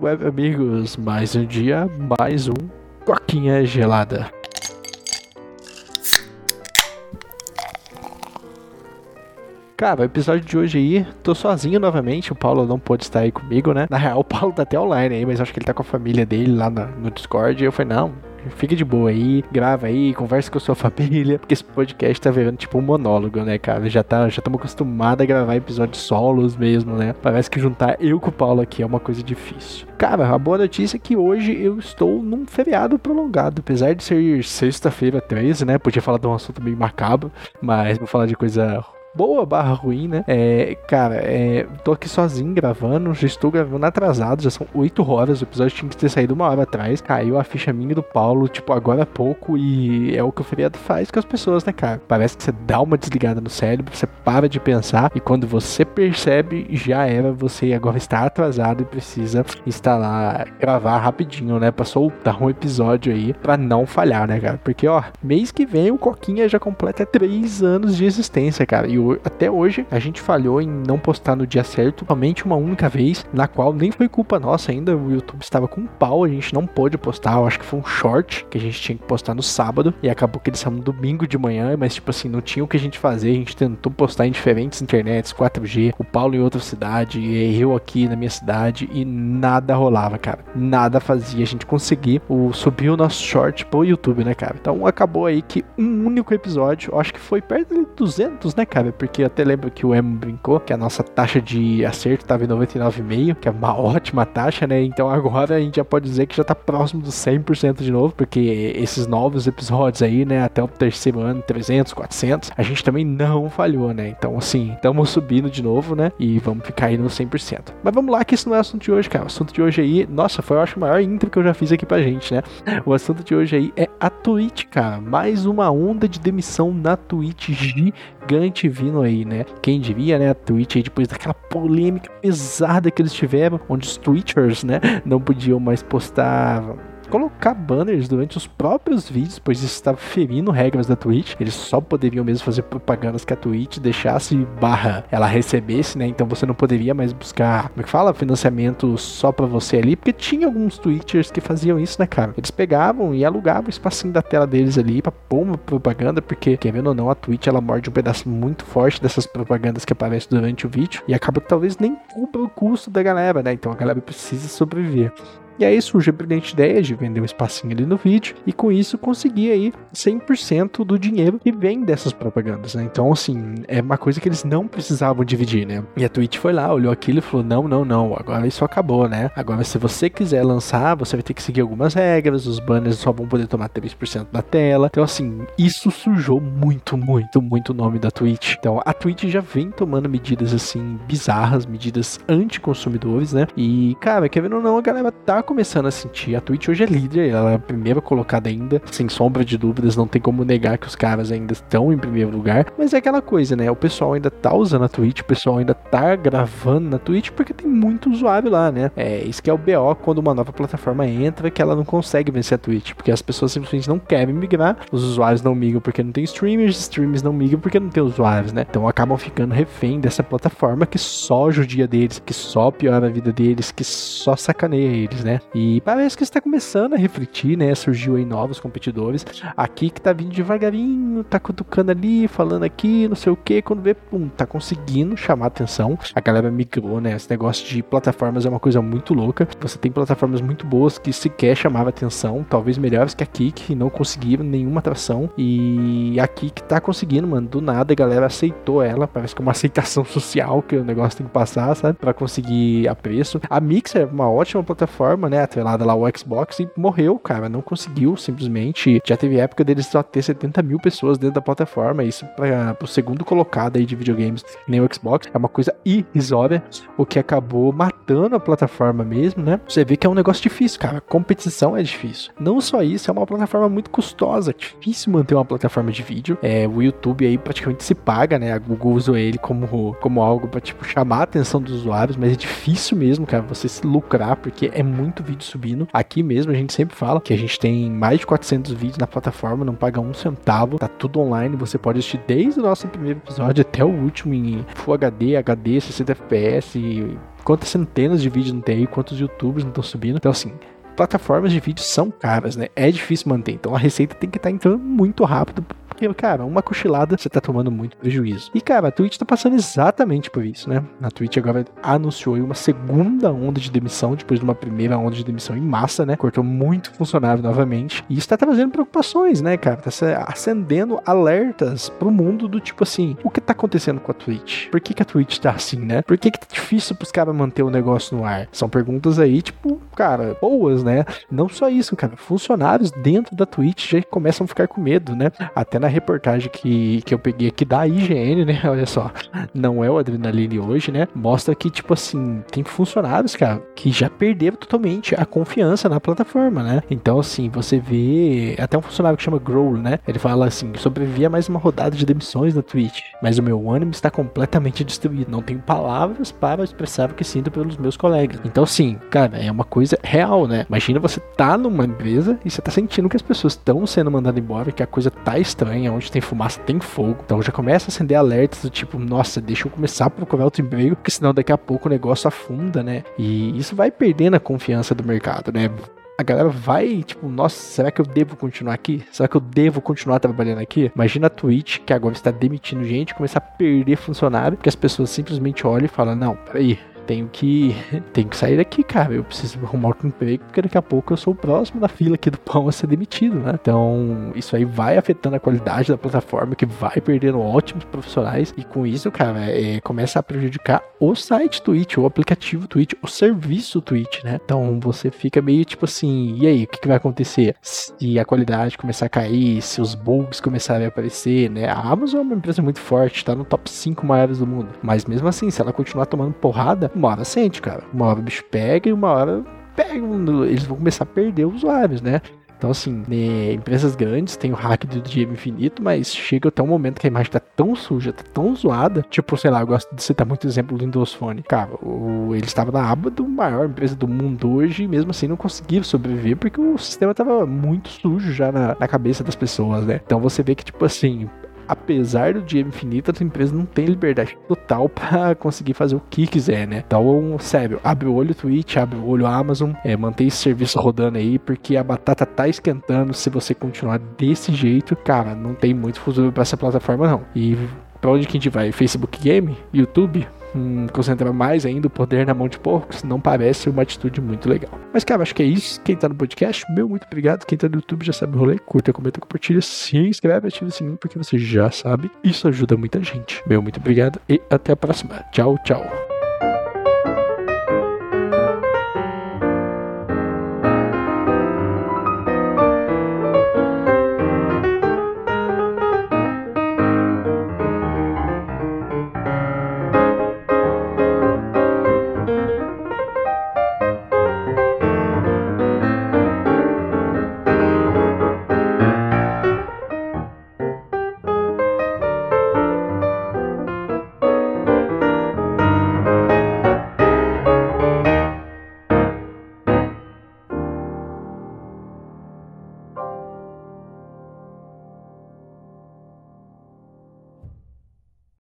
web amigos, mais um dia, mais um Coquinha Gelada. Cara, o episódio de hoje aí, tô sozinho novamente, o Paulo não pôde estar aí comigo, né? Na real, o Paulo tá até online aí, mas acho que ele tá com a família dele lá no, no Discord, e eu falei, não, Fica de boa aí, grava aí, conversa com a sua família, porque esse podcast tá virando tipo um monólogo, né, cara? Já tá, já estamos acostumados a gravar episódios solos mesmo, né? Parece que juntar eu com o Paulo aqui é uma coisa difícil. Cara, a boa notícia é que hoje eu estou num feriado prolongado, apesar de ser sexta-feira 13, né? Podia falar de um assunto meio macabro, mas vou falar de coisa boa barra ruim, né? É, cara, é, tô aqui sozinho gravando, já estou gravando atrasado, já são 8 horas, o episódio tinha que ter saído uma hora atrás. Caiu a ficha minha do Paulo, tipo, agora há pouco, e é o que o feriado faz com as pessoas, né, cara? Parece que você dá uma desligada no cérebro, você para de pensar, e quando você percebe, já era, você agora está atrasado e precisa instalar, gravar rapidinho, né? Pra soltar um episódio aí, pra não falhar, né, cara? Porque, ó, mês que vem o Coquinha já completa 3 anos de existência, cara. E até hoje a gente falhou em não postar no dia certo, somente uma única vez, na qual nem foi culpa nossa ainda, o YouTube estava com pau, a gente não pôde postar, eu acho que foi um short que a gente tinha que postar no sábado e acabou que ele saiu no domingo de manhã, mas tipo assim, não tinha o que a gente fazer, a gente tentou postar em diferentes internets, 4G, o Paulo em outra cidade, eu aqui na minha cidade e nada rolava, cara. Nada fazia a gente conseguir o, subir o nosso short pro YouTube, né, cara? Então acabou aí que um único episódio, acho que foi perto de 200, né, cara? porque eu até lembro que o Emo brincou que a nossa taxa de acerto estava em 99,5, que é uma ótima taxa, né? Então agora a gente já pode dizer que já tá próximo dos 100% de novo, porque esses novos episódios aí, né, até o terceiro ano, 300, 400, a gente também não falhou, né? Então, assim, estamos subindo de novo, né? E vamos ficar aí no 100%. Mas vamos lá, que isso não é assunto de hoje, cara. O assunto de hoje aí, nossa, foi eu acho o maior intro que eu já fiz aqui pra gente, né? O assunto de hoje aí é a Twitch, cara. Mais uma onda de demissão na Twitch gigante vindo aí, né? Quem diria, né? A Twitch aí, depois daquela polêmica pesada que eles tiveram, onde os Twitchers, né, não podiam mais postar colocar banners durante os próprios vídeos, pois isso estava ferindo regras da Twitch. Eles só poderiam mesmo fazer propagandas que a Twitch deixasse barra ela recebesse, né? Então você não poderia mais buscar, como é que fala? Financiamento só para você ali, porque tinha alguns Twitchers que faziam isso, né, cara? Eles pegavam e alugavam o espacinho da tela deles ali pra pôr uma propaganda, porque, querendo ou não, a Twitch ela morde um pedaço muito forte dessas propagandas que aparecem durante o vídeo e acaba que talvez nem cubra o custo da galera, né? Então a galera precisa sobreviver. E aí surge a brilhante ideia de vender um espacinho ali no vídeo e com isso conseguir aí 100% do dinheiro que vem dessas propagandas, né? Então, assim, é uma coisa que eles não precisavam dividir, né? E a Twitch foi lá, olhou aquilo e falou: não, não, não, agora isso acabou, né? Agora, se você quiser lançar, você vai ter que seguir algumas regras, os banners só vão poder tomar 3% da tela. Então, assim, isso sujou muito, muito, muito o nome da Twitch. Então, a Twitch já vem tomando medidas, assim, bizarras, medidas anti-consumidores, né? E, cara, querendo ou não, a galera tá começando a sentir. A Twitch hoje é líder, ela é a primeira colocada ainda, sem sombra de dúvidas, não tem como negar que os caras ainda estão em primeiro lugar. Mas é aquela coisa, né? O pessoal ainda tá usando a Twitch, o pessoal ainda tá gravando na Twitch porque tem muito usuário lá, né? É isso que é o BO quando uma nova plataforma entra, que ela não consegue vencer a Twitch, porque as pessoas simplesmente não querem migrar, os usuários não migram porque não tem streamers, streamers não migram porque não tem usuários, né? Então acabam ficando refém dessa plataforma que só judia deles, que só piora a vida deles, que só sacaneia eles, né? E parece que está começando a refletir, né? Surgiu aí novos competidores. Aqui que tá vindo devagarinho, tá cutucando ali, falando aqui, não sei o que. Quando vê, pum, tá conseguindo chamar atenção. A galera migrou, né? Esse negócio de plataformas é uma coisa muito louca. Você tem plataformas muito boas que sequer chamavam atenção, talvez melhores que a Kik, não conseguiram nenhuma atração. E a Kik tá conseguindo, mano. Do nada a galera aceitou ela. Parece que é uma aceitação social que o negócio tem que passar, sabe? Pra conseguir a preço. A Mixer é uma ótima plataforma, né? Atrelada lá o Xbox e morreu, cara. Não conseguiu simplesmente. Já teve época deles só ter 70 mil pessoas dentro da plataforma. Isso para o segundo colocado aí de videogames, nem o Xbox, é uma coisa irrisória. O que acabou matando a plataforma mesmo, né? Você vê que é um negócio difícil, cara. Competição é difícil. Não só isso, é uma plataforma muito custosa. Difícil manter uma plataforma de vídeo. É, o YouTube aí praticamente se paga, né? A Google usou ele como, como algo para tipo chamar a atenção dos usuários, mas é difícil mesmo, cara, você se lucrar porque é muito vídeo subindo. Aqui mesmo a gente sempre fala que a gente tem mais de 400 vídeos na plataforma, não paga um centavo, tá tudo online, você pode assistir desde o nosso primeiro episódio até o último em Full HD, HD, 60 FPS, quantas centenas de vídeos não tem aí, quantos youtubers não estão subindo. Então, assim, plataformas de vídeo são caras, né? É difícil manter. Então a receita tem que estar tá entrando muito rápido cara, uma cochilada você tá tomando muito prejuízo. E, cara, a Twitch tá passando exatamente por isso, né? A Twitch agora anunciou uma segunda onda de demissão, depois de uma primeira onda de demissão em massa, né? Cortou muito funcionário novamente. E isso tá trazendo preocupações, né, cara? Tá acendendo alertas pro mundo do tipo assim: o que tá acontecendo com a Twitch? Por que, que a Twitch tá assim, né? Por que, que tá difícil pros caras manter o negócio no ar? São perguntas aí, tipo, cara, boas, né? Não só isso, cara. Funcionários dentro da Twitch já começam a ficar com medo, né? Até na reportagem que, que eu peguei aqui da IGN, né? Olha só, não é o Adrenaline hoje, né? Mostra que, tipo assim, tem funcionários, cara, que já perderam totalmente a confiança na plataforma, né? Então, assim, você vê até um funcionário que chama Growl, né? Ele fala assim: sobrevivi a mais uma rodada de demissões na Twitch, mas o meu ânimo está completamente destruído. Não tenho palavras para expressar o que sinto pelos meus colegas. Então, sim, cara, é uma coisa real, né? Imagina você tá numa empresa e você tá sentindo que as pessoas estão sendo mandadas embora, que a coisa tá estranha onde tem fumaça tem fogo. Então já começa a acender alertas do tipo, nossa, deixa eu começar a procurar outro emprego, porque senão daqui a pouco o negócio afunda, né? E isso vai perdendo a confiança do mercado, né? a galera vai, tipo, nossa, será que eu devo continuar aqui? Será que eu devo continuar trabalhando aqui? Imagina a Twitch, que agora está demitindo gente, começar a perder funcionário, porque as pessoas simplesmente olham e falam, não, peraí, tenho que tenho que sair daqui, cara. Eu preciso arrumar outro emprego, porque daqui a pouco eu sou o próximo da fila aqui do pão a ser demitido, né? Então, isso aí vai afetando a qualidade da plataforma, que vai perdendo ótimos profissionais, e com isso, cara, é, começa a prejudicar o site Twitch, o aplicativo Twitch, o serviço Twitch, né? Então, você fica meio tipo assim, e aí, o que, que vai acontecer? Se a qualidade começar a cair, se os bugs começarem a aparecer, né? A Amazon é uma empresa muito forte, tá no top 5 maiores do mundo, mas mesmo assim, se ela continuar tomando porrada, uma hora sente, cara. Uma hora o bicho pega e uma hora pega. Eles vão começar a perder usuários, né? Então, assim, né, empresas grandes têm o hack do dinheiro infinito, mas chega até um momento que a imagem tá tão suja, tá tão zoada. Tipo, sei lá, eu gosto de citar muito exemplo do Windows Phone. Cara, o, ele estava na aba do maior empresa do mundo hoje e mesmo assim não conseguiu sobreviver porque o sistema tava muito sujo já na, na cabeça das pessoas, né? Então você vê que, tipo assim, apesar do dinheiro infinito, as empresas não têm liberdade total para conseguir fazer o que quiser, né? Então, sério, abre o olho Twitch, abre o olho Amazon, é, mantém esse serviço rodando aí, porque a batata tá esquentando. Se você continuar desse jeito, cara, não tem muito futuro para essa plataforma, não. E pra onde que a gente vai? Facebook Game? YouTube? Hum, concentrar mais ainda o poder na mão de poucos, não parece uma atitude muito legal. Mas, cara, acho que é isso. Quem tá no podcast, meu muito obrigado. Quem tá no YouTube já sabe o rolê. Curta, comenta, compartilha, se inscreve, ativa o sininho, porque você já sabe. Isso ajuda muita gente. Meu muito obrigado e até a próxima. Tchau, tchau.